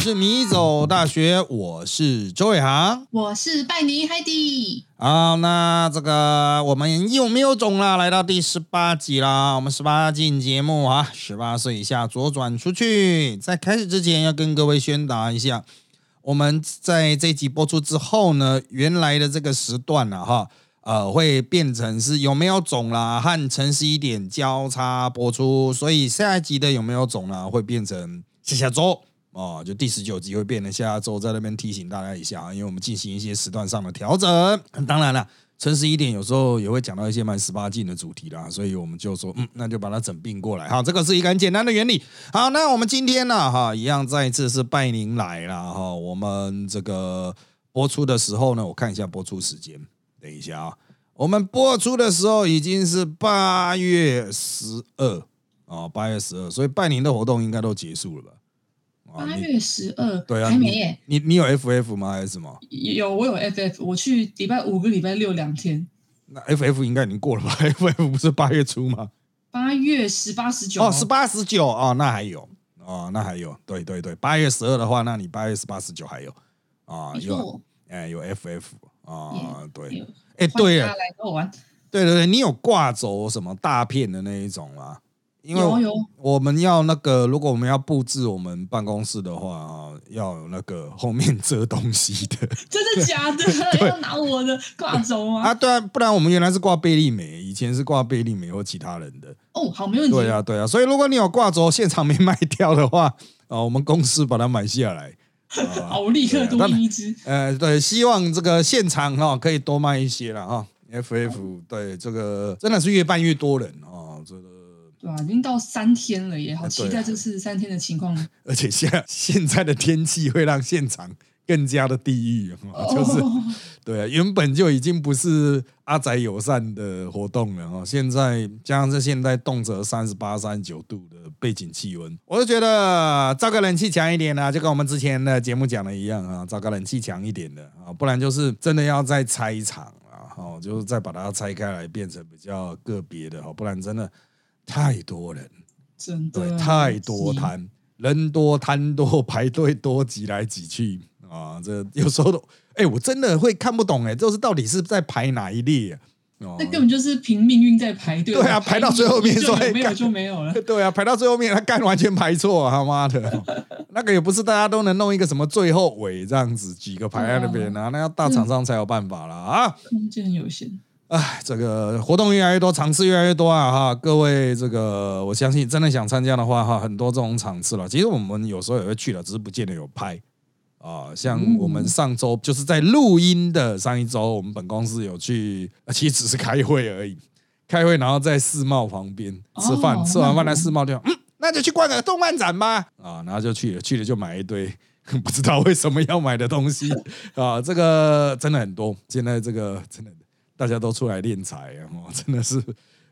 是米走大学，我是周伟航，我是拜尼海蒂。好，那这个我们有没有种啦？来到第十八集啦，我们十八进节目啊，十八岁以下左转出去。在开始之前，要跟各位宣达一下，我们在这集播出之后呢，原来的这个时段呢，哈，呃，会变成是有没有种啦和诚实一点交叉播出，所以下一集的有没有种啦会变成下下周。哦，就第十九集会变得下周在那边提醒大家一下，因为我们进行一些时段上的调整。当然了，诚实一点，有时候也会讲到一些蛮十八禁的主题啦，所以我们就说，嗯，那就把它整并过来。好，这个是一个很简单的原理。好，那我们今天呢，哈，一样再一次是拜您来了哈。我们这个播出的时候呢，我看一下播出时间，等一下啊，我们播出的时候已经是八月十二啊，八月十二，所以拜年的活动应该都结束了吧？八月十二，对啊，还没耶。你你有 FF 吗？还是什么？有，我有 FF。我去礼拜五跟礼拜六两天。那 FF 应该已经过了吧？FF 不是八月初吗？八月十八、十九。哦，十八、十九哦，那还有哦，那还有。对对对，八月十二的话，那你八月十八、十九还有啊？有，哎，有 FF 啊，对，哎，对啊，来跟我玩。对对对，你有挂轴什么大片的那一种吗？有有，我们要那个，如果我们要布置我们办公室的话啊，要有那个后面遮东西的。真的假的？要拿我的挂轴吗？啊，对啊，不然我们原来是挂贝利美，以前是挂贝利美或其他人的。哦，好，没问题。对啊，对啊，所以如果你有挂轴，现场没卖掉的话，啊，我们公司把它买下来。好，我立刻多印一只。呃，对，希望这个现场哈可以多卖一些了哈。FF，对，这个真的是越办越多人啊，这个。对啊，已经到三天了耶，好期待这次三天的情况。而且现现在的天气会让现场更加的地狱，就是对啊，原本就已经不是阿宅友善的活动了哈，现在加上这现在动辄三十八、三十九度的背景气温，我就觉得造个冷气强一点呢，就跟我们之前的节目讲的一样啊，造个冷气强一点的啊，不然就是真的要再拆一场啊，哦，就是再把它拆开来变成比较个别的哈，不然真的。太多人，真的对，太多摊，人多摊多，排队多，挤来挤去啊！这有时候都，哎，我真的会看不懂，哎，就是到底是在排哪一列？哦，那根本就是凭命运在排队。对啊，排到最后面说没有就没有了。对啊，排到最后面他干完全排错，他妈的，那个也不是大家都能弄一个什么最后尾这样子几个排在那边啊，那要大厂商才有办法了啊，空间有限。哎，这个活动越来越多，场次越来越多啊！哈，各位，这个我相信真的想参加的话，哈，很多这种场次了。其实我们有时候也会去了，只是不见得有拍啊。像我们上周就是在录音的上一周，我们本公司有去，其实只是开会而已，开会然后在世贸旁边吃饭，吃完饭在世贸就，嗯，那就去逛个动漫展吧。啊，然后就去了，去了就买一堆 不知道为什么要买的东西啊。这个真的很多，现在这个真的。大家都出来练财啊！真的是，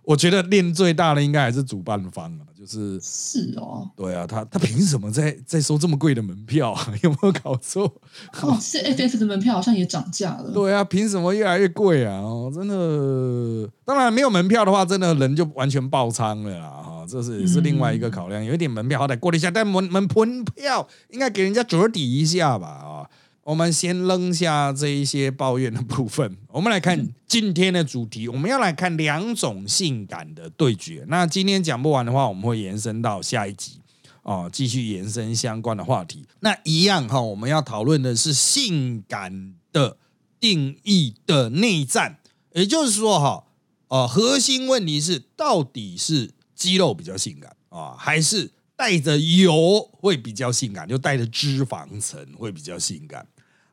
我觉得练最大的应该还是主办方啊，就是是哦，对啊，他他凭什么在在收这么贵的门票啊？有没有搞错？哦，是 FF 的门票好像也涨价了。对啊，凭什么越来越贵啊？哦，真的，当然没有门票的话，真的人就完全爆仓了啦！哈，这是也是另外一个考量，有一点门票好歹过了一下，但门门门票应该给人家折抵一下吧？啊。我们先扔下这一些抱怨的部分，我们来看今天的主题。我们要来看两种性感的对决。那今天讲不完的话，我们会延伸到下一集哦，继续延伸相关的话题。那一样哈，我们要讨论的是性感的定义的内战，也就是说哈，呃，核心问题是到底是肌肉比较性感啊，还是带着油会比较性感，就带着脂肪层会比较性感？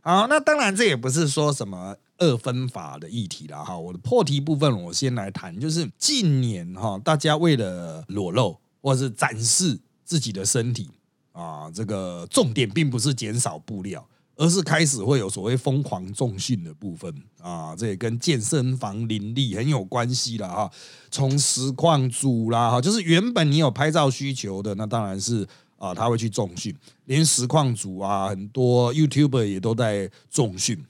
好，那当然这也不是说什么二分法的议题了哈。我的破题部分我先来谈，就是近年哈，大家为了裸露或是展示自己的身体啊，这个重点并不是减少布料，而是开始会有所谓疯狂重训的部分啊，这也跟健身房林立很有关系了哈。从实况组啦哈，就是原本你有拍照需求的，那当然是。啊，他会去重训，连实况组啊，很多 YouTuber 也都在重训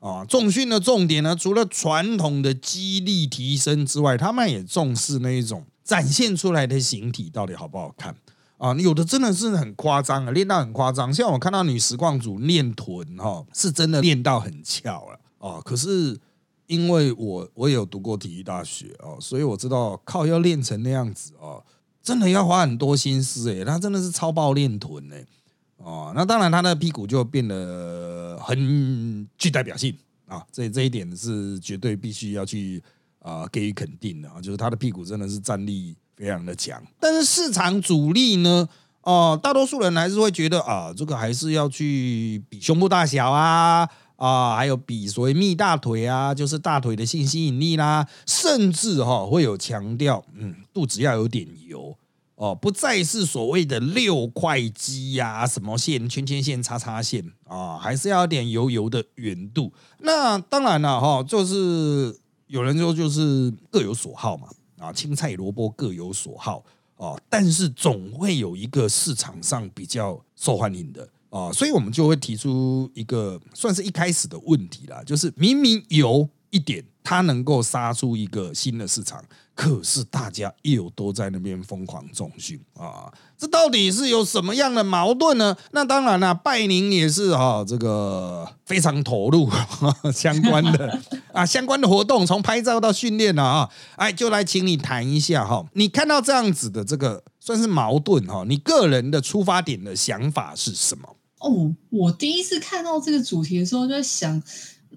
啊。重训的重点呢，除了传统的肌力提升之外，他们也重视那一种展现出来的形体到底好不好看啊，有的真的是很夸张啊，练到很夸张。像我看到女实况组练臀哈，是真的练到很翘了啊。可是因为我我有读过体育大学哦，所以我知道靠要练成那样子哦，真的要花很多心思诶。他真的是超爆练臀诶。哦，那当然他的屁股就变得很具代表性啊。这这一点是绝对必须要去啊给予肯定的啊，就是他的屁股真的是战力。非常的强，但是市场主力呢？哦，大多数人还是会觉得啊，这个还是要去比胸部大小啊啊，还有比所谓蜜大腿啊，就是大腿的性吸引力啦，甚至哈会有强调，嗯，肚子要有点油哦，不再是所谓的六块肌呀，什么线圈圈线叉叉线啊，还是要点油油的圆度。那当然了哈，就是有人说就是各有所好嘛。啊，青菜萝卜各有所好哦，但是总会有一个市场上比较受欢迎的啊，所以我们就会提出一个算是一开始的问题啦，就是明明有一点，它能够杀出一个新的市场。可是大家又都在那边疯狂重训啊，这到底是有什么样的矛盾呢？那当然了，拜宁也是哈，这个非常投入 相关的啊，相关的活动，从拍照到训练了啊，哎，就来请你谈一下哈，你看到这样子的这个算是矛盾哈，你个人的出发点的想法是什么？哦，我第一次看到这个主题的时候，就在想。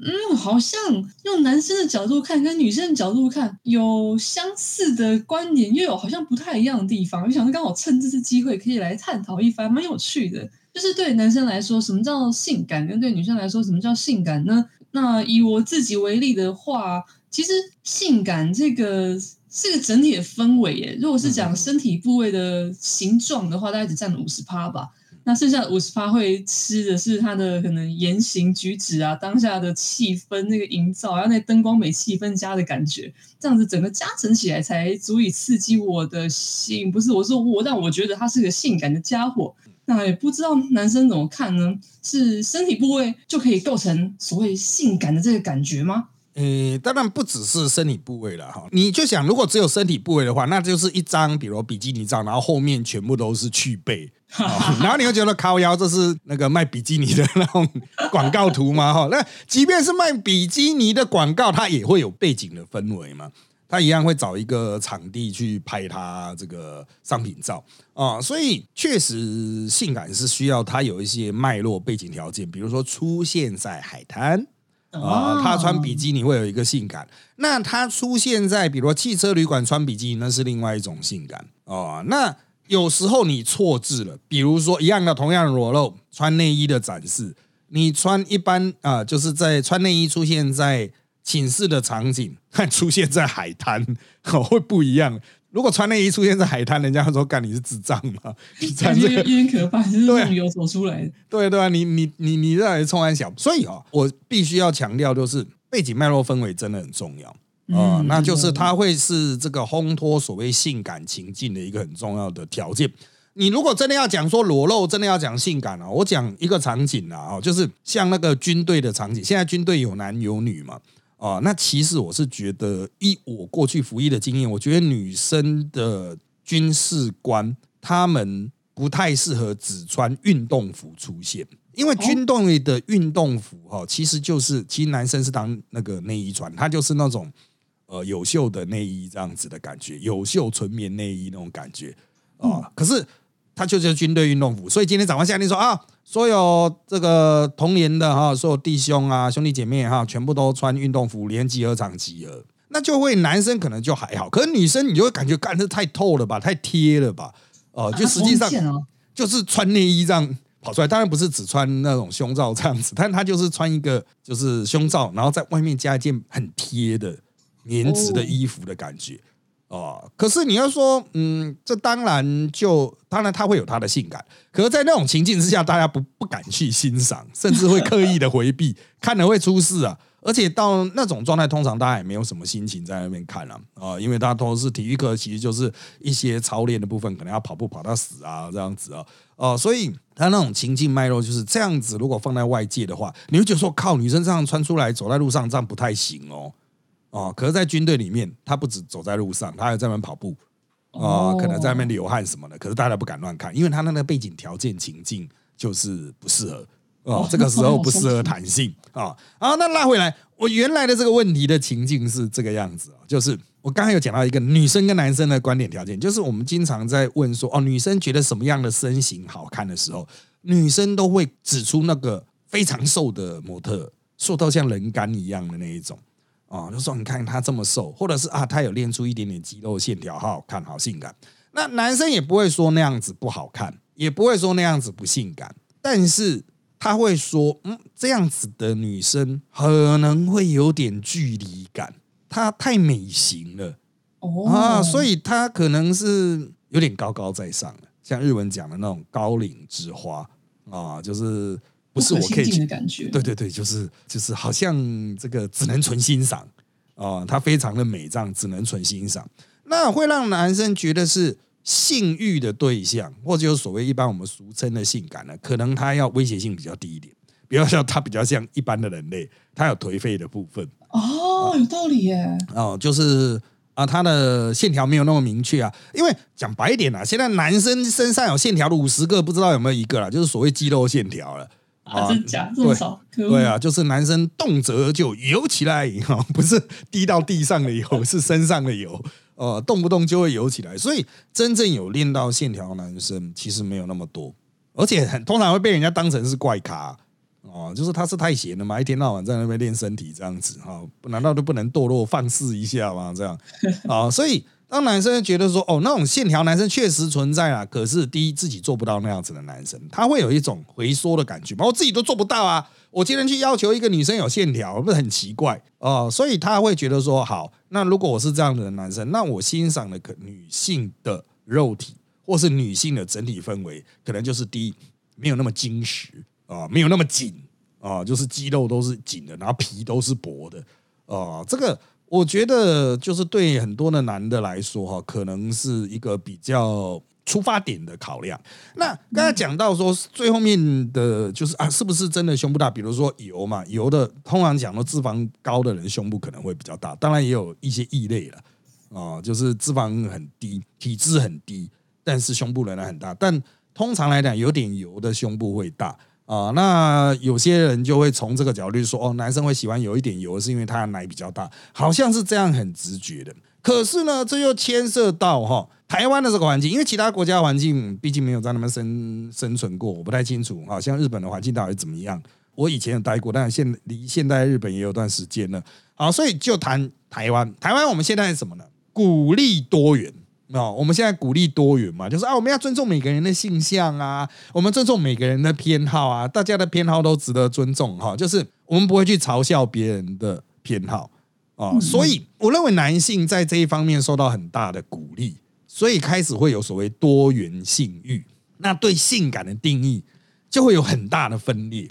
嗯，好像用男生的角度看跟女生的角度看有相似的观点，又有好像不太一样的地方。我想说，刚好趁这次机会可以来探讨一番，蛮有趣的。就是对男生来说，什么叫性感？跟对女生来说，什么叫性感呢？那以我自己为例的话，其实性感这个是个整体的氛围耶。如果是讲身体部位的形状的话，大概只占了五十趴吧。那剩下的五十八会吃的是他的可能言行举止啊，当下的气氛那个营造，然后那灯光美、气氛佳的感觉，这样子整个加成起来才足以刺激我的心。不是我说我，但我觉得他是个性感的家伙。那也不知道男生怎么看呢？是身体部位就可以构成所谓性感的这个感觉吗？呃，当然不只是身体部位了哈。你就想，如果只有身体部位的话，那就是一张比如比基尼照，然后后面全部都是去背。然后你会觉得靠腰，这是那个卖比基尼的那种广告图吗？哈，那即便是卖比基尼的广告，它也会有背景的氛围嘛，它一样会找一个场地去拍它这个商品照啊。所以确实性感是需要它有一些脉络背景条件，比如说出现在海滩啊，他穿比基尼会有一个性感。那他出现在比如说汽车旅馆穿比基尼，那是另外一种性感哦。那有时候你错字了，比如说一样的同样的裸露穿内衣的展示，你穿一般啊，就是在穿内衣出现在寝室的场景，和出现在海滩会不一样。如果穿内衣出现在海滩，人家会说干你是智障吗？感觉有点可怕，就是梦游走出来的。对对啊，你你你你认为冲安小，所以啊，我必须要强调，就是背景脉络氛围真的很重要。啊，那就是它会是这个烘托所谓性感情境的一个很重要的条件。你如果真的要讲说裸露，真的要讲性感啊，我讲一个场景啊，哦，就是像那个军队的场景。现在军队有男有女嘛？啊，那其实我是觉得，以我过去服役的经验，我觉得女生的军事官他们不太适合只穿运动服出现，因为军队的运动服哈，其实就是其实男生是当那个内衣穿，他就是那种。呃，有袖的内衣这样子的感觉，有袖纯棉内衣那种感觉啊。可是它就是军队运动服，所以今天早上下令说啊，所有这个童年的哈，所有弟兄啊、兄弟姐妹哈，全部都穿运动服，连集合场集合。那就会男生可能就还好，可是女生你就会感觉干这太透了吧，太贴了吧？哦，就实际上就是穿内衣这样跑出来，当然不是只穿那种胸罩这样子，但他就是穿一个就是胸罩，然后在外面加一件很贴的。棉质的衣服的感觉哦，哦可是你要说，嗯，这当然就当然他会有他的性感，可是，在那种情境之下，大家不不敢去欣赏，甚至会刻意的回避，看了会出事啊！而且到那种状态，通常大家也没有什么心情在那边看了啊，因为大家都是体育课，其实就是一些操练的部分，可能要跑步跑到死啊这样子啊，哦，所以他那种情境脉络就是这样子。如果放在外界的话，你会觉得说，靠，女生这样穿出来走在路上，这样不太行哦。哦，可是，在军队里面，他不止走在路上，他还在那跑步，啊、哦可能在那边流汗什么的，可是大家不敢乱看，因为他那个背景条件情境就是不适合。哦哦，这个时候不适合弹性啊。好，那拉回来，我原来的这个问题的情境是这个样子啊，就是我刚才有讲到一个女生跟男生的观点条件，就是我们经常在问说，哦，女生觉得什么样的身形好看的时候，女生都会指出那个非常瘦的模特，瘦到像人干一样的那一种。啊、就说你看她这么瘦，或者是啊，她有练出一点点肌肉线条，好好看，好性感。那男生也不会说那样子不好看，也不会说那样子不性感，但是他会说，嗯，这样子的女生可能会有点距离感，她太美型了哦啊，所以她可能是有点高高在上了，像日文讲的那种高岭之花啊，就是不是我可以去的感觉，对对对，就是就是好像这个只能纯欣赏。啊，它非常的美，这样只能纯欣赏，那会让男生觉得是性欲的对象，或者就是所谓一般我们俗称的性感呢，可能他要威胁性比较低一点，比较像他比较像一般的人类，他有颓废的部分。哦，有道理耶，哦，就是。啊，他的线条没有那么明确啊，因为讲白一点啊，现在男生身上有线条的五十个，不知道有没有一个啦，就是所谓肌肉线条了。啊，真假这么少，对啊，就是男生动辄就游起来，哈，不是滴到地上的油，是身上的油，呃，动不动就会游起来。所以真正有练到线条的男生其实没有那么多，而且很通常会被人家当成是怪咖哦，就是他是太闲了嘛，一天到晚在那边练身体这样子哈、哦，难道就不能堕落放肆一下吗？这样啊、所以当男生觉得说哦，那种线条男生确实存在啊，可是第一自己做不到那样子的男生，他会有一种回缩的感觉嘛，我自己都做不到啊，我今天去要求一个女生有线条，不是很奇怪哦、所以他会觉得说，好，那如果我是这样的男生，那我欣赏的可女性的肉体或是女性的整体氛围，可能就是第一没有那么精实啊、没有那么紧啊、就是肌肉都是紧的，然后皮都是薄的啊、这个我觉得就是对很多的男的来说哈，可能是一个比较出发点的考量。那刚才讲到说最后面的就是啊，是不是真的胸部大？比如说油嘛，油的通常讲到脂肪高的人胸部可能会比较大，当然也有一些异类了啊、就是脂肪很低，体脂很低，但是胸部仍然很大。但通常来讲，有点油的胸部会大。啊、那有些人就会从这个角度说，哦，男生会喜欢有一点油，是因为他的奶比较大，好像是这样很直觉的。可是呢，这又牵涉到哈台湾的这个环境，因为其他国家环境毕竟没有在那边生生存过，我不太清楚。好像日本的环境到底怎么样？我以前有待过，但是现离现代日本也有段时间了。好，所以就谈台湾。台湾我们现在是什么呢？鼓励多元。哦，我们现在鼓励多元嘛，就是啊，我们要尊重每个人的性向啊，我们尊重每个人的偏好啊，大家的偏好都值得尊重哈、就是我们不会去嘲笑别人的偏好啊、所以我认为男性在这一方面受到很大的鼓励，所以开始会有所谓多元性欲，那对性感的定义就会有很大的分裂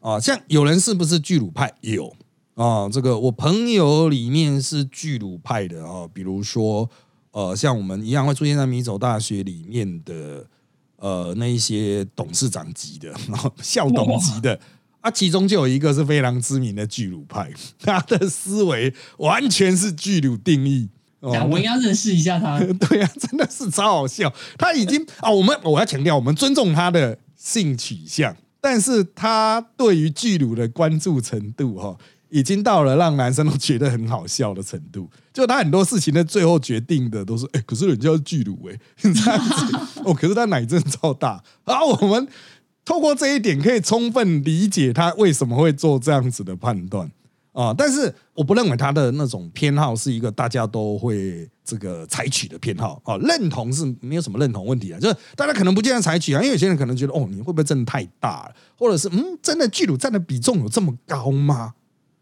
啊、像有人是不是巨乳派？有啊、这个我朋友里面是巨乳派的啊、比如说。呃，像我们一样会出现在米走大学里面的呃那一些董事长级的，然后校董级的啊，其中就有一个是非常知名的巨乳派，他的思维完全是巨乳定义。哦讲我应该认识一下他。对啊，真的是超好笑。他已经啊，我们我要强调，我们尊重他的性取向，但是他对于巨乳的关注程度哈、已经到了让男生都觉得很好笑的程度。就他很多事情的最后决定的都是，哎、可是人家是巨乳哎、这样子哦，可是他奶真的超大。然后我们透过这一点可以充分理解他为什么会做这样子的判断。啊、但是我不认为他的那种偏好是一个大家都会这个采取的偏好啊、认同是没有什么认同问题啊，就是大家可能不见得采取啊，因为有些人可能觉得哦，你会不会真的太大了，或者是嗯，真的巨乳占的比重有这么高吗？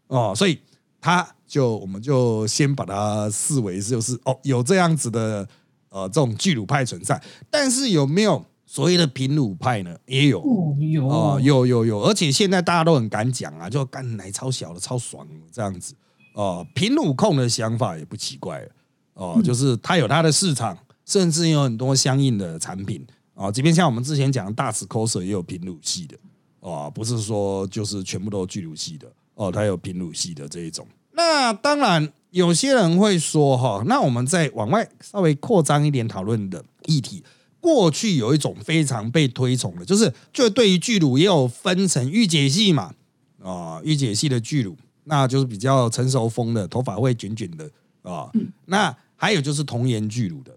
哦，所以他就我们就先把它视为就是哦，有这样子的呃这种巨乳派存在，但是有没有所谓的平乳派呢？也有。哦，有哦，有有有，而且现在大家都很敢讲啊，就干奶超小的、超爽的这样子。哦，平乳控的想法也不奇怪了哦，就是它有它的市场，甚至有很多相应的产品哦。即便像我们之前讲的大尺 coser 也有平乳系的哦，不是说就是全部都巨乳系的哦，它有平乳系的这一种。那当然有些人会说哈，那我们再往外稍微扩张一点讨论的议题。过去有一种非常被推崇的，就是就对于巨乳也有分成御姐系嘛，啊，御姐系的巨乳，那就是比较成熟风的，头发会卷卷的啊。那还有就是童颜巨乳的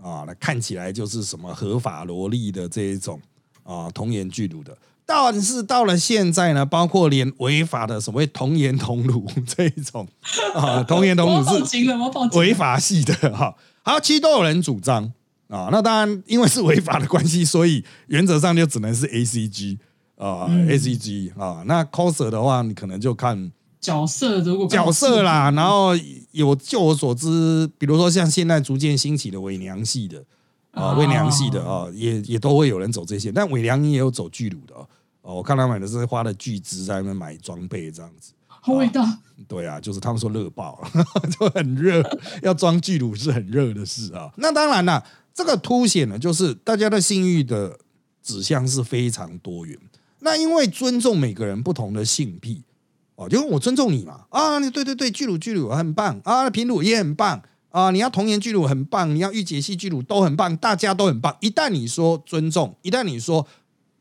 啊，那看起来就是什么合法萝莉的这一种啊，童颜巨乳的。但是到了现在呢，包括连违法的所谓童颜童乳 这一种啊，童颜童乳是违法系的哈。好，其实都有人主张。啊，那当然，因为是违法的关系，所以原则上就只能是 A C G 啊，A C G 啊。那 coser 的话，你可能就看角色，如果角色啦，然后有就我所知，比如说像现在逐渐兴起的伪娘系的啊，伪娘系的啊，也也都会有人走这些，但伪娘也有走巨乳的哦。我看他买的是花了巨资在那边买装备这样子，好伟大。对啊，就是他们说热爆，就很热，要装巨乳是很热的事啊。那当然了。这个凸显了，就是大家的性欲的指向是非常多元。那因为尊重每个人不同的性癖哦，因为我尊重你嘛啊，你对对对，巨乳巨乳很棒啊，平乳也很棒啊，你要童颜巨乳很棒，你要御姐系巨乳都很棒，大家都很棒。一旦你说尊重，一旦你说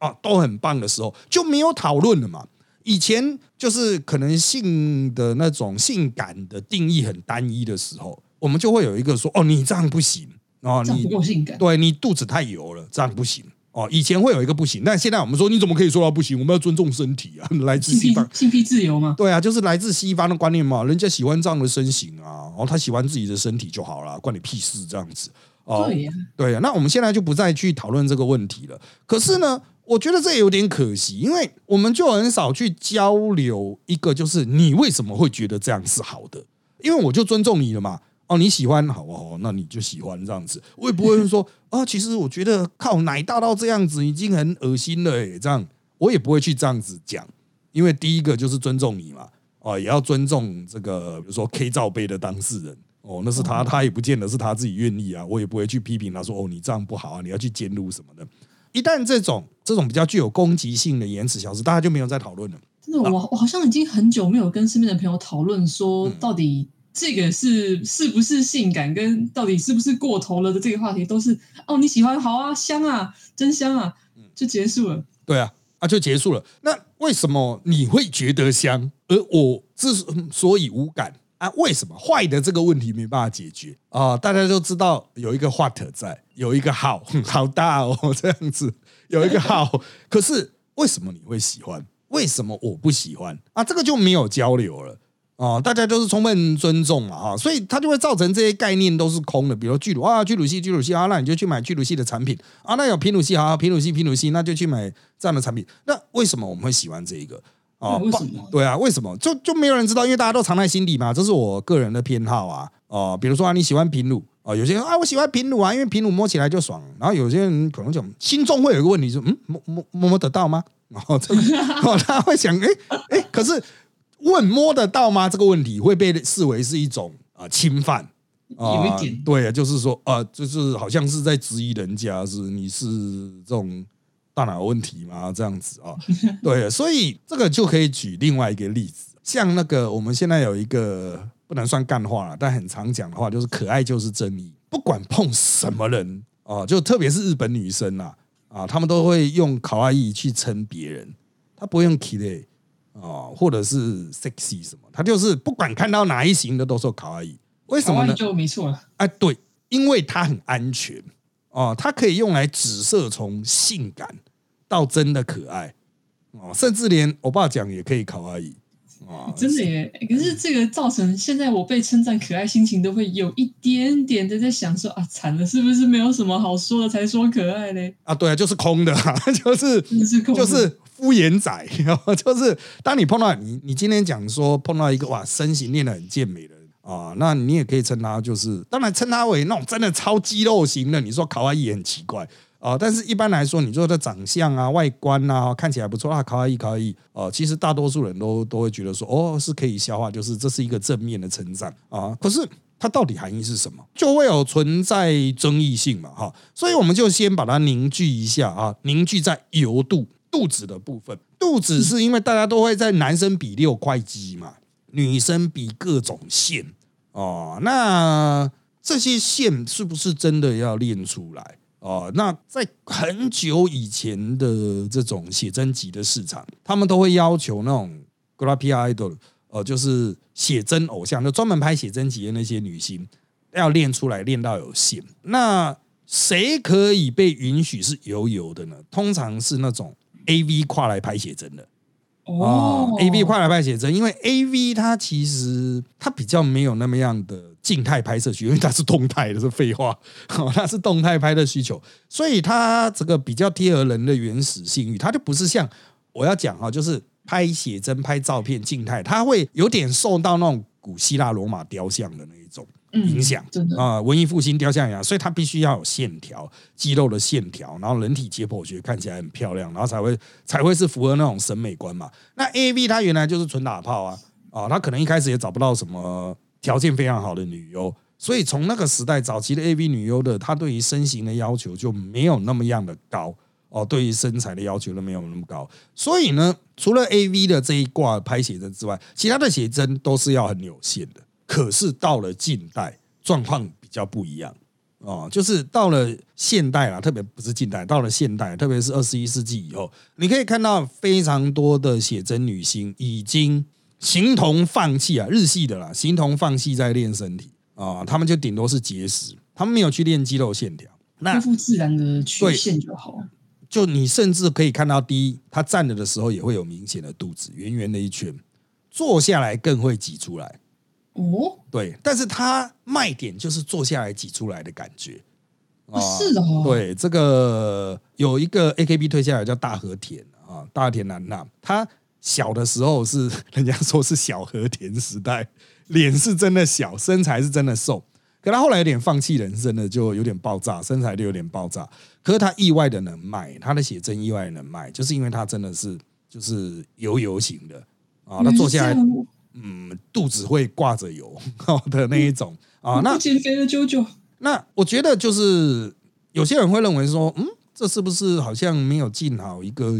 啊都很棒的时候，就没有讨论了嘛。以前就是可能性的那种性感的定义很单一的时候，我们就会有一个说哦，你这样不行。哦，你不够性感，对你肚子太油了，这样不行哦。以前会有一个不行，但现在我们说你怎么可以说到不行？我们要尊重身体啊，来自西方 性癖自由吗？对啊，就是来自西方的观念嘛。人家喜欢这样的身形啊，然后他喜欢自己的身体就好了，关你屁事这样子哦。对呀，对呀。那我们现在就不再去讨论这个问题了。可是呢，我觉得这有点可惜，因为我们就很少去交流一个，就是你为什么会觉得这样是好的？因为我就尊重你了嘛。哦，你喜欢好不好？那你就喜欢这样子，我也不会说啊。其实我觉得靠奶大到这样子已经很恶心了诶，这样我也不会去这样子讲，因为第一个就是尊重你嘛，哦，也要尊重这个，比如说 K 罩杯的当事人哦，那是他，他也不见得是他自己愿意啊，我也不会去批评他说哦，你这样不好啊，你要去监督什么的。一旦这种这种比较具有攻击性的言辞消失，大家就没有再讨论了。真的，我我好像已经很久没有跟身边的朋友讨论说到底。这个是是不是性感，跟到底是不是过头了的这个话题，都是哦你喜欢好啊香啊真香啊，就结束了。对啊，啊就结束了。那为什么你会觉得香，而我之所以无感啊？为什么坏的这个问题没办法解决啊？大家都知道有一个 what 在，有一个好 好大哦 这样子，有一个好，可是为什么你会喜欢？为什么我不喜欢啊？这个就没有交流了。哦，大家都是充分尊重嘛，哈，所以它就会造成这些概念都是空的。比如巨乳啊，巨乳系、巨乳系啊，那你就去买巨乳系的产品啊。那有平乳系啊，平乳系、平乳系，那就去买这样的产品。那为什么我们会喜欢这一个啊？为什么？对啊，为什么？就就没有人知道，因为大家都藏在心底嘛。这是我个人的偏好啊。哦，比如说啊，你喜欢平乳啊，有些人啊，我喜欢平乳啊，因为平乳摸起来就爽。然后有些人可能讲心中会有一个问题，说嗯，摸摸摸摸得到吗？然 后这个哦，他会想，哎哎，可是。问摸得到吗？这个问题会被视为是一种啊侵犯啊，有一点对，就是说啊，就是好像是在质疑人家是你是这种大脑有问题吗？这样子啊，对，所以这个就可以举另外一个例子，像那个我们现在有一个不能算干话了，但很常讲的话，就是可爱就是正义，不管碰什么人啊，就特别是日本女生啦，啊，他们都会用卡哇伊去称别人，他不会用 k i 哦，或者是 sexy 什么，他就是不管看到哪一型的都说卡哇伊，为什么呢？就没错了。哎，对，因为它很安全哦，它可以用来紫色从性感到真的可爱哦，甚至连我爸讲也可以考而已哦，真的耶。可是这个造成现在我被称赞可爱，心情都会有一点点的在想说啊，惨了，是不是没有什么好说的才说可爱嘞？啊，对啊，就是空的，就是就是。敷衍仔，就是当你碰到你，你今天讲说碰到一个哇身形练得很健美的啊，那你也可以称他就是，当然称他为那种真的超肌肉型的。你说卡哇伊也很奇怪啊，但是一般来说，你说的长相啊、外观啊，看起来不错啊，卡哇伊卡哇伊啊，其实大多数人都都会觉得说，哦，是可以消化，就是这是一个正面的成长啊。可是它到底含义是什么，就会有存在争议性嘛，哈。所以我们就先把它凝聚一下啊，凝聚在油肚。肚子的部分，肚子是因为大家都会在男生比六块肌嘛，女生比各种线哦，那这些线是不是真的要练出来？哦，那在很久以前的这种写真集的市场，他们都会要求那种 graphic idol，呃，就是写真偶像，就专门拍写真集的那些女星，要练出来，练到有线。那谁可以被允许是油油的呢？通常是那种 A V 跨来拍写真的。哦，A V 快来拍写真，因为 A V 它其实它比较没有那么样的静态拍摄需求，因为它是动态的，是废话，它是动态拍的需求，所以它这个比较贴合人的原始性欲，它就不是像我要讲哈，就是拍写真、拍照片静态，它会有点受到那种古希腊罗马雕像的那一种。影响真的啊，文艺复兴雕像一样，所以它必须要有线条、肌肉的线条，然后人体解剖学看起来很漂亮，然后才会才会是符合那种审美观嘛。那 A V 它原来就是纯打炮啊，啊，它可能一开始也找不到什么条件非常好的女优，所以从那个时代早期的 A V 女优的，她对于身形的要求就没有那么样的高哦，对于身材的要求都没有那么高，所以呢，除了 A V 的这一挂拍写真之外，其他的写真都是要很有限的。可是到了近代，状况比较不一样哦，就是到了现代啊，特别不是近代，到了现代，特别是二十一世纪以后，你可以看到非常多的写真女星已经形同放弃啊，日系的啦，形同放弃在练身体啊，他们就顶多是节食，他们没有去练肌肉线条，那恢复自然的曲线就好。就你甚至可以看到，第一，他站着的时候也会有明显的肚子，圆圆的一圈，坐下来更会挤出来。哦，对，但是它卖点就是坐下来挤出来的感觉。啊，是的哦。对，这个有一个 AKB 退下来叫大和田啊，大和田南娜，他小的时候是人家说是小和田时代，脸是真的小，身材是真的瘦。可他后来有点放弃人生了，就有点爆炸，身材就有点爆炸。可是他意外的能卖，他的写真意外能卖，就是因为他真的是就是油油型的啊，他坐下来。嗯，肚子会挂着油 的那一种啊，那减肥的啾啾。那我觉得就是有些人会认为说，嗯，这是不是好像没有尽好一个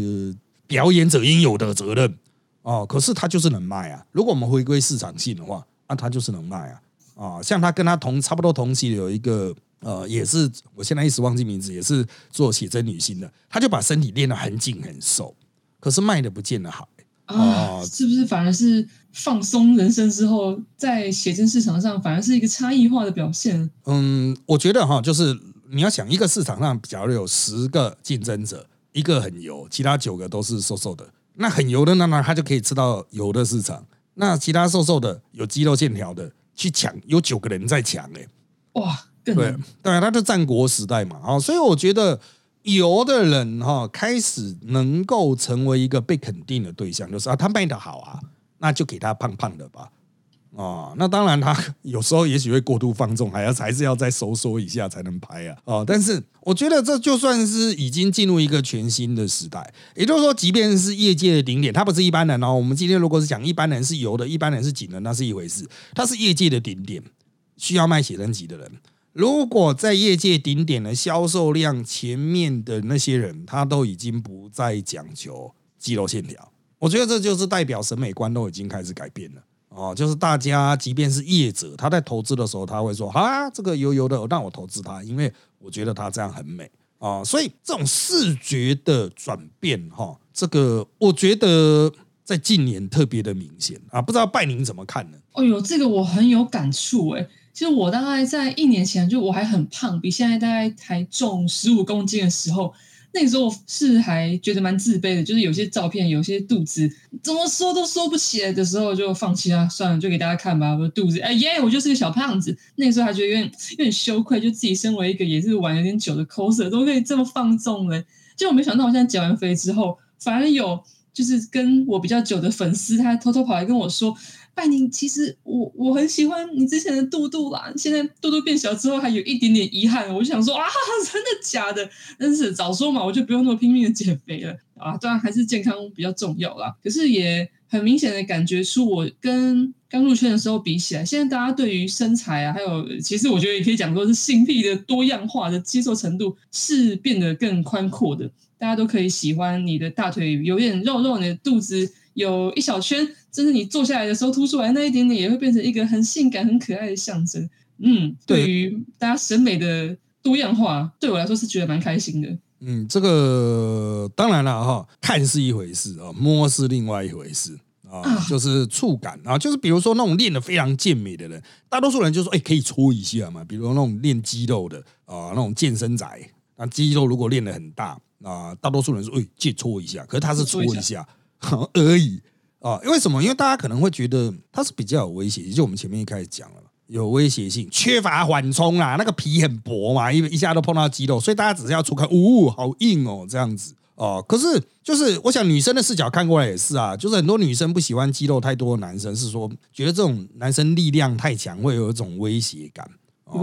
表演者应有的责任哦？可是他就是能卖啊。如果我们回归市场性的话，那他就是能卖啊啊。像他跟他同差不多同期的有一个呃，也是我现在一时忘记名字，也是做写真女星的，他就把身体练得很紧很瘦，可是卖的不见得好。啊，是不是反而是放松人生之后，在写真市场上反而是一个差异化的表现？嗯，我觉得哈，就是你要想一个市场上，假如有十个竞争者，一个很油，其他九个都是瘦瘦的，那很油的那那他就可以吃到油的市场，那其他瘦瘦的有肌肉线条的去抢，有九个人在抢哎，哇，对对，他就战国时代嘛啊，所以我觉得。油的人哈开始能够成为一个被肯定的对象，就是啊，他卖的好啊，那就给他胖胖的吧，啊，那当然他 有时候也许会过度放纵，还要还是要再收缩一下才能拍啊，哦，但是我觉得这就算是已经进入一个全新的时代，也就是说，即便是业界的顶点，他不是一般人哦。我们今天如果是讲一般人是油的，一般人是紧的，那是一回事，他是业界的顶点，需要卖写真集的人。如果在业界顶点的销售量前面的那些人，他都已经不再讲求肌肉线条，我觉得这就是代表审美观都已经开始改变了哦。就是大家即便是业者，他在投资的时候，他会说啊，这个油油的，让我投资它，因为我觉得它这样很美啊。所以这种视觉的转变，哈，这个我觉得在近年特别的明显啊。不知道拜宁怎么看呢？哎呦，这个我很有感触哎。其实我大概在一年前，就我还很胖，比现在大概还重十五公斤的时候，那个时候是还觉得蛮自卑的，就是有些照片，有些肚子怎么说都说不起来的时候，就放弃啊，算了，就给大家看吧。我肚子，哎耶，我就是个小胖子。那个时候还觉得有点有点羞愧，就自己身为一个也是玩有点久的 coser，都可以这么放纵嘞。结果没想到，我现在减完肥之后，反而有就是跟我比较久的粉丝，他偷偷跑来跟我说。拜宁，其实我我很喜欢你之前的肚肚啦，现在肚肚变小之后还有一点点遗憾，我就想说啊，真的假的？但是早说嘛，我就不用那么拼命的减肥了啊！当然还是健康比较重要啦。可是也很明显的感觉出，我跟刚入圈的时候比起来，现在大家对于身材啊，还有其实我觉得也可以讲说是性癖的多样化的接受程度是变得更宽阔的。大家都可以喜欢你的大腿有点肉肉，你的肚子。有一小圈，甚至你坐下来的时候凸出来那一点点，也会变成一个很性感、很可爱的象征。嗯，对对于大家审美的多样化，对我来说是觉得蛮开心的。嗯，这个当然了哈，看是一回事啊，摸是另外一回事啊，啊就是触感啊，就是比如说那种练得非常健美的人，大多数人就说，哎、可以搓一下嘛，比如说那种练肌肉的啊，那种健身仔，那肌肉如果练得很大啊，大多数人说，哎、借搓一下，可是他是搓一下而已啊，因为什么？因为大家可能会觉得它是比较有威胁，就我们前面一开始讲了。有威胁性，缺乏缓冲啦，那个皮很薄嘛，因为一下都碰到肌肉，所以大家只是要出看，呜、好硬哦，这样子哦。可是就是我想女生的视角看过来也是啊，就是很多女生不喜欢肌肉太多的男生，是说觉得这种男生力量太强，会有一种威胁感。哦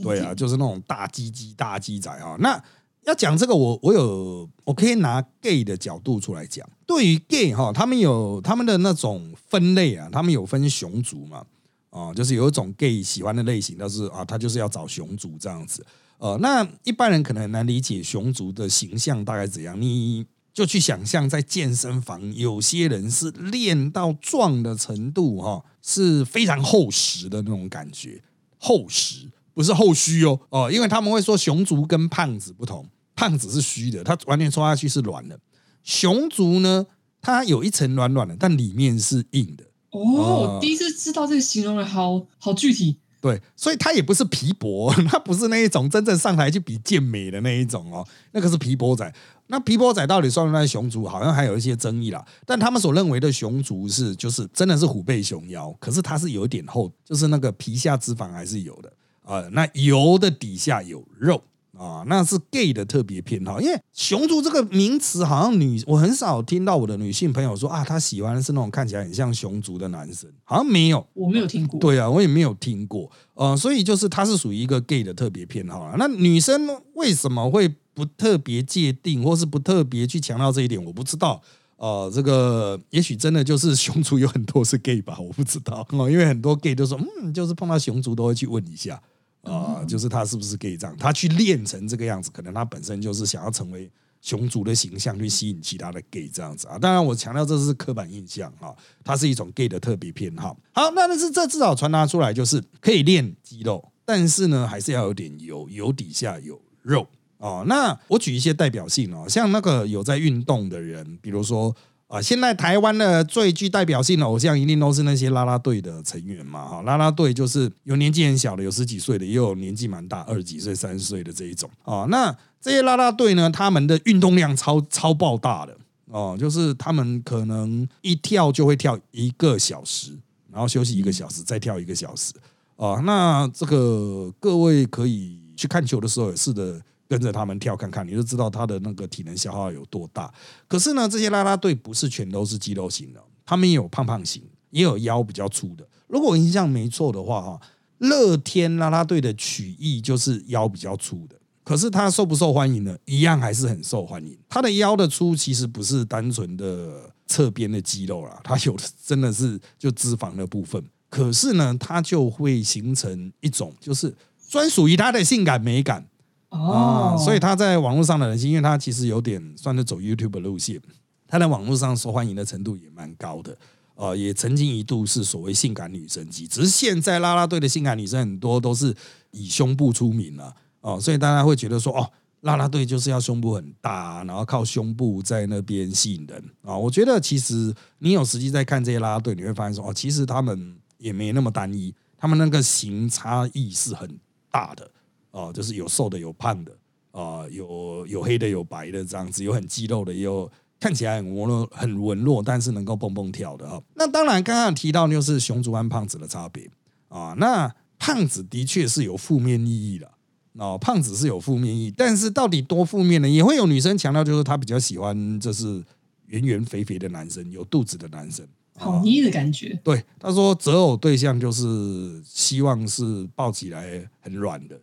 对啊，就是那种大鸡鸡、大鸡仔啊。那要讲这个，我我有我可以拿 gay 的角度出来讲。对于 gay 哈，他们有他们的那种分类啊，他们有分熊族嘛，啊、就是有一种 gay 喜欢的类型，但是啊，他就是要找熊族这样子。呃，那一般人可能很难理解熊族的形象大概怎样，你就去想象在健身房，有些人是练到壮的程度哈、是非常厚实的那种感觉，厚实不是后虚哦哦，因为他们会说熊族跟胖子不同，胖子是虚的，它完全戳下去是软的，熊足呢，它有一层软软的，但里面是硬的。哦，第一次知道这个形容的好好具体。对，所以它也不是皮薄，它不是那一种真正上台去比健美的那一种哦，那个是皮薄仔。那皮薄仔到底算不算熊族？好像还有一些争议啦。但他们所认为的熊族是，就是真的是虎背熊腰，可是它是有一点厚，就是那个皮下脂肪还是有的啊、呃那油的底下有肉啊，那是 gay 的特别偏好。因为熊族这个名词，好像女我很少听到我的女性朋友说啊，她喜欢的是那种看起来很像熊族的男生，好像没有。我没有听过。对啊，我也没有听过，呃，所以就是它是属于一个 gay 的特别偏好啊。那女生为什么会不特别界定，或是不特别去强调这一点，我不知道。呃，这个也许真的就是熊族有很多是 gay 吧，我不知道哦，因为很多 gay 都说，嗯，就是碰到熊族都会去问一下啊、就是他是不是 gay 这样，他去练成这个样子，可能他本身就是想要成为熊族的形象去吸引其他的 gay 这样子啊。当然，我强调这是刻板印象哈、它是一种 gay 的特别偏好。好，那但是这至少传达出来就是可以练肌肉，但是呢，还是要有点油，油底下有肉哦。那我举一些代表性哦，像那个有在运动的人，比如说。啊，现在台湾的最具代表性的偶像一定都是那些啦啦队的成员嘛，哈，啦啦队就是有年纪很小的，有十几岁的，也有年纪蛮大，二十几岁、三十岁的这一种啊。那这些啦啦队呢，他们的运动量超超爆大的哦，就是他们可能一跳就会跳一个小时，然后休息一个小时，再跳一个小时啊。那这个各位可以去看球的时候也试着跟着他们跳看看，你就知道他的那个体能消耗有多大。可是呢，这些啦啦队不是全都是肌肉型的，他们也有胖胖型，也有腰比较粗的。如果我印象没错的话，哈，乐天啦啦队的曲艺就是腰比较粗的。可是他受不受欢迎呢？一样还是很受欢迎。他的腰的粗其实不是单纯的侧边的肌肉啦，它有的真的是就脂肪的部分。可是呢，它就会形成一种就是专属于它的性感美感。哦啊，，所以他在网络上的人气，因为他其实有点算是走 YouTube 的路线，他在网络上受欢迎的程度也蛮高的。呃，也曾经一度是所谓性感女神级，只是现在啦啦队的性感女生很多都是以胸部出名了哦、所以大家会觉得说哦，啦啦队就是要胸部很大，然后靠胸部在那边吸引人啊、我觉得其实你有实际在看这些啦啦队，你会发现说哦，其实他们也没那么单一，他们那个型差异是很大的。哦，就是有瘦的有胖的，啊、有有黑的有白的这样子，有很肌肉的，也有看起来很文弱很文弱，但是能够蹦蹦跳的哈、那当然，刚刚有提到就是熊族和胖子的差别啊。那胖子的确是有负面意义的。哦，胖子是有负面意义，但是到底多负面呢？也会有女生强调，就是她比较喜欢就是圆圆肥肥的男生，有肚子的男生。统一的感觉。对，她说择偶对象就是希望是抱起来很软的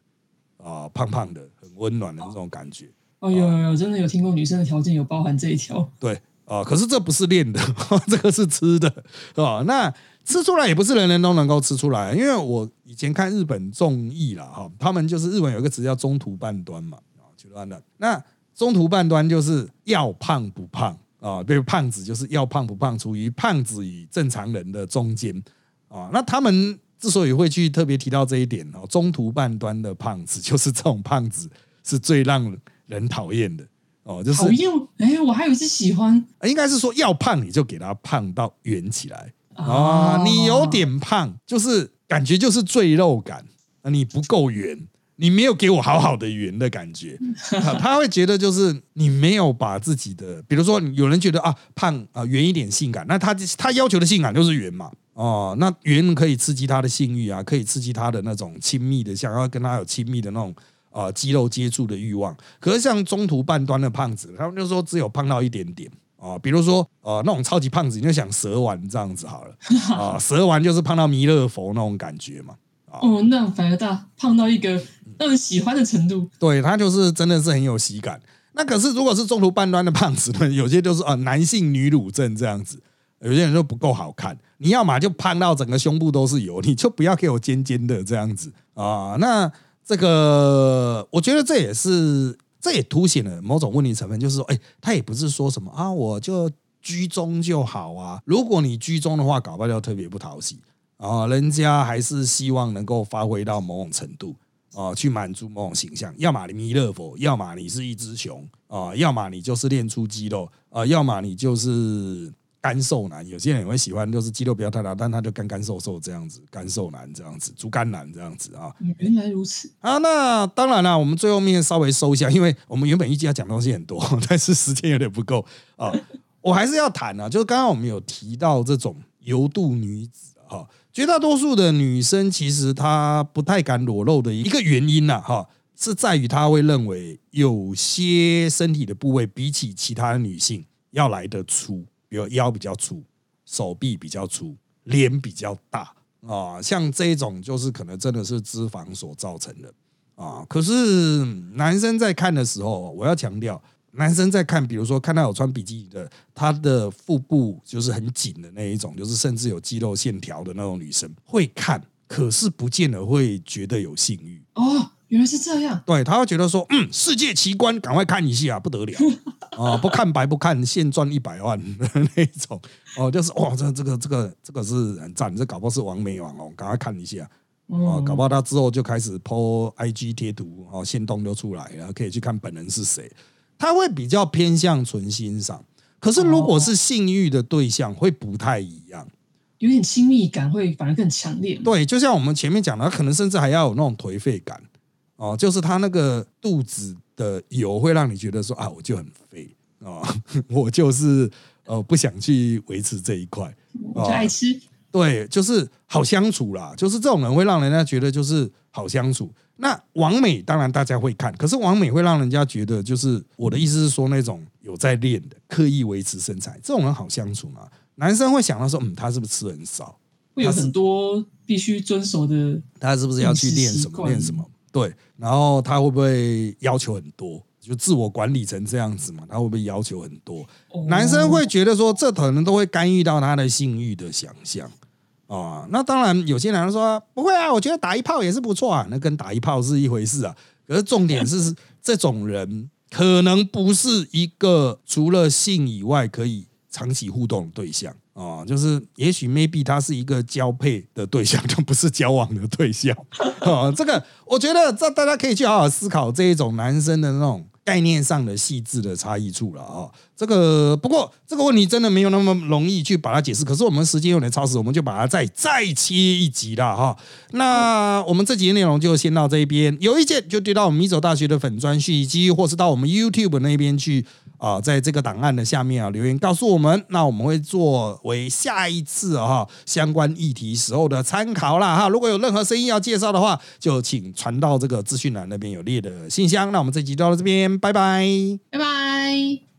啊、胖胖的、很温暖的那种感觉。哦，有有有，真的有听过女生的条件有包含这一条。对啊、可是这不是练的，这个是吃的啊、那吃出来也不是人人都能够吃出来，因为我以前看日本综艺啦，哈，他们就是日本有一个词叫中途半端嘛，啊，中途半端。那中途半端就是要胖不胖啊，比如胖子就是要胖不胖，处于胖子与正常人的中间啊。那他们之所以会去特别提到这一点哦，中途半端的胖子 就是这种胖子是最让人讨厌的哦，就是讨厌，哎，我还以为是喜欢，应该是说要胖你就给他胖到圆起来。啊，哦你有点胖就是感觉就是赘肉感，啊，你不够圆。你没有给我好好的圆的感觉，啊他会觉得就是你没有把自己的，比如说有人觉得啊胖啊圆一点性感，那他他要求的性感就是圆嘛，哦，那云可以刺激他的性欲啊，可以刺激他的那种亲密的，想要跟他有亲密的那种啊肌肉接触的欲望。可是像中途半端的胖子，他们就说只有胖到一点点。啊，比如说，呃，那种超级胖子，你就想蛇丸这样子好了，啊，蛇丸就是胖到弥勒佛那种感觉嘛，哦，那反而大胖到一个让人喜欢的程度，对他就是真的是很有喜感。那可是如果是中途半端的胖子呢，有些就是啊男性女乳症这样子，有些人就不够好看。你要么就胖到整个胸部都是油，你就不要给我尖尖的这样子啊。那这个我觉得这也是这也凸显了某种问题成分，就是说，哎，他也不是说什么啊，我就居中就好啊。如果你居中的话，搞不好就特别不讨喜啊，人家还是希望能够发挥到某种程度。啊，去满足某种形象，要么你弥勒佛，要么你是一只熊啊，要么你就是练出肌肉啊，要么你就是干瘦男。有些人也会喜欢，就是肌肉不要太大，但他就干干瘦瘦这样子，干瘦男这样子，竹竿男这样子啊。原来如此啊，那当然了，我们最后面稍微收一下，因为我们原本预计要讲东西很多，但是时间有点不够啊。我还是要谈啊，就是刚刚我们有提到这种油度女子哈。绝大多数的女生其实她不太敢裸露的一个原因呐，哈，是在于她会认为有些身体的部位比起其他女性要来的粗，比如腰比较粗，手臂比较粗，脸比较大啊，像这种就是可能真的是脂肪所造成的啊。可是男生在看的时候，我要强调。男生在看，比如说看到有穿比基尼的，他的腹部就是很紧的那一种，就是甚至有肌肉线条的那种女生会看，可是不见得会觉得有性欲。哦，原来是这样。对，他会觉得说，嗯，世界奇观，赶快看一下，不得了啊！不看白不看，现赚一百万的 那种。哦，就是哇，这这个这个这个是很赞，这搞不好是王美网哦，赶快看一下。哦，搞不好他之后就开始 po IG 贴图，哦，线动就出来了，可以去看本人是谁。他会比较偏向纯欣赏，可是如果是性欲的对象，会不太一样，有点亲密感，会反而更强烈。对，就像我们前面讲的，他可能甚至还要有那种颓废感哦，就是他那个肚子的油会让你觉得说啊，我就很肥啊，我就是呃不想去维持这一块，我就爱吃。对，就是好相处啦，就是这种人会让人家觉得就是好相处。那王美当然大家会看，可是王美会让人家觉得，就是我的意思是说，那种有在练的、刻意维持身材，这种人好相处吗？男生会想到说，嗯，他是不是吃很少？会有很多必须遵守的，他是不是要去练什么？练什么？对，然后他会不会要求很多？就自我管理成这样子嘛？他会不会要求很多？男生会觉得说，这可能都会干预到他的性欲的想象。啊，那当然，有些男人说不会啊，我觉得打一炮也是不错啊，那跟打一炮是一回事啊。可是重点是，这种人可能不是一个除了性以外可以长期互动的对象哦，就是也许 maybe 他是一个交配的对象，就不是交往的对象 哦。这个我觉得这大家可以去好好思考这一种男生的那种。概念上的细致的差异处了啊，这个不过这个问题真的没有那么容易去把它解释。可是我们时间有点超时，我们就把它再再切一集了哈。那我们这集的内容就先到这一边，有意见就丢到我们米走大学的粉专续集，或是到我们 YouTube 那边去啊，在这个档案的下面啊留言告诉我们，那我们会作为下一次啊相关议题时候的参考啦哈。如果有任何声音要介绍的话，就请传到这个资讯栏那边有列的信箱。那我们这集就到这边。拜拜，拜拜。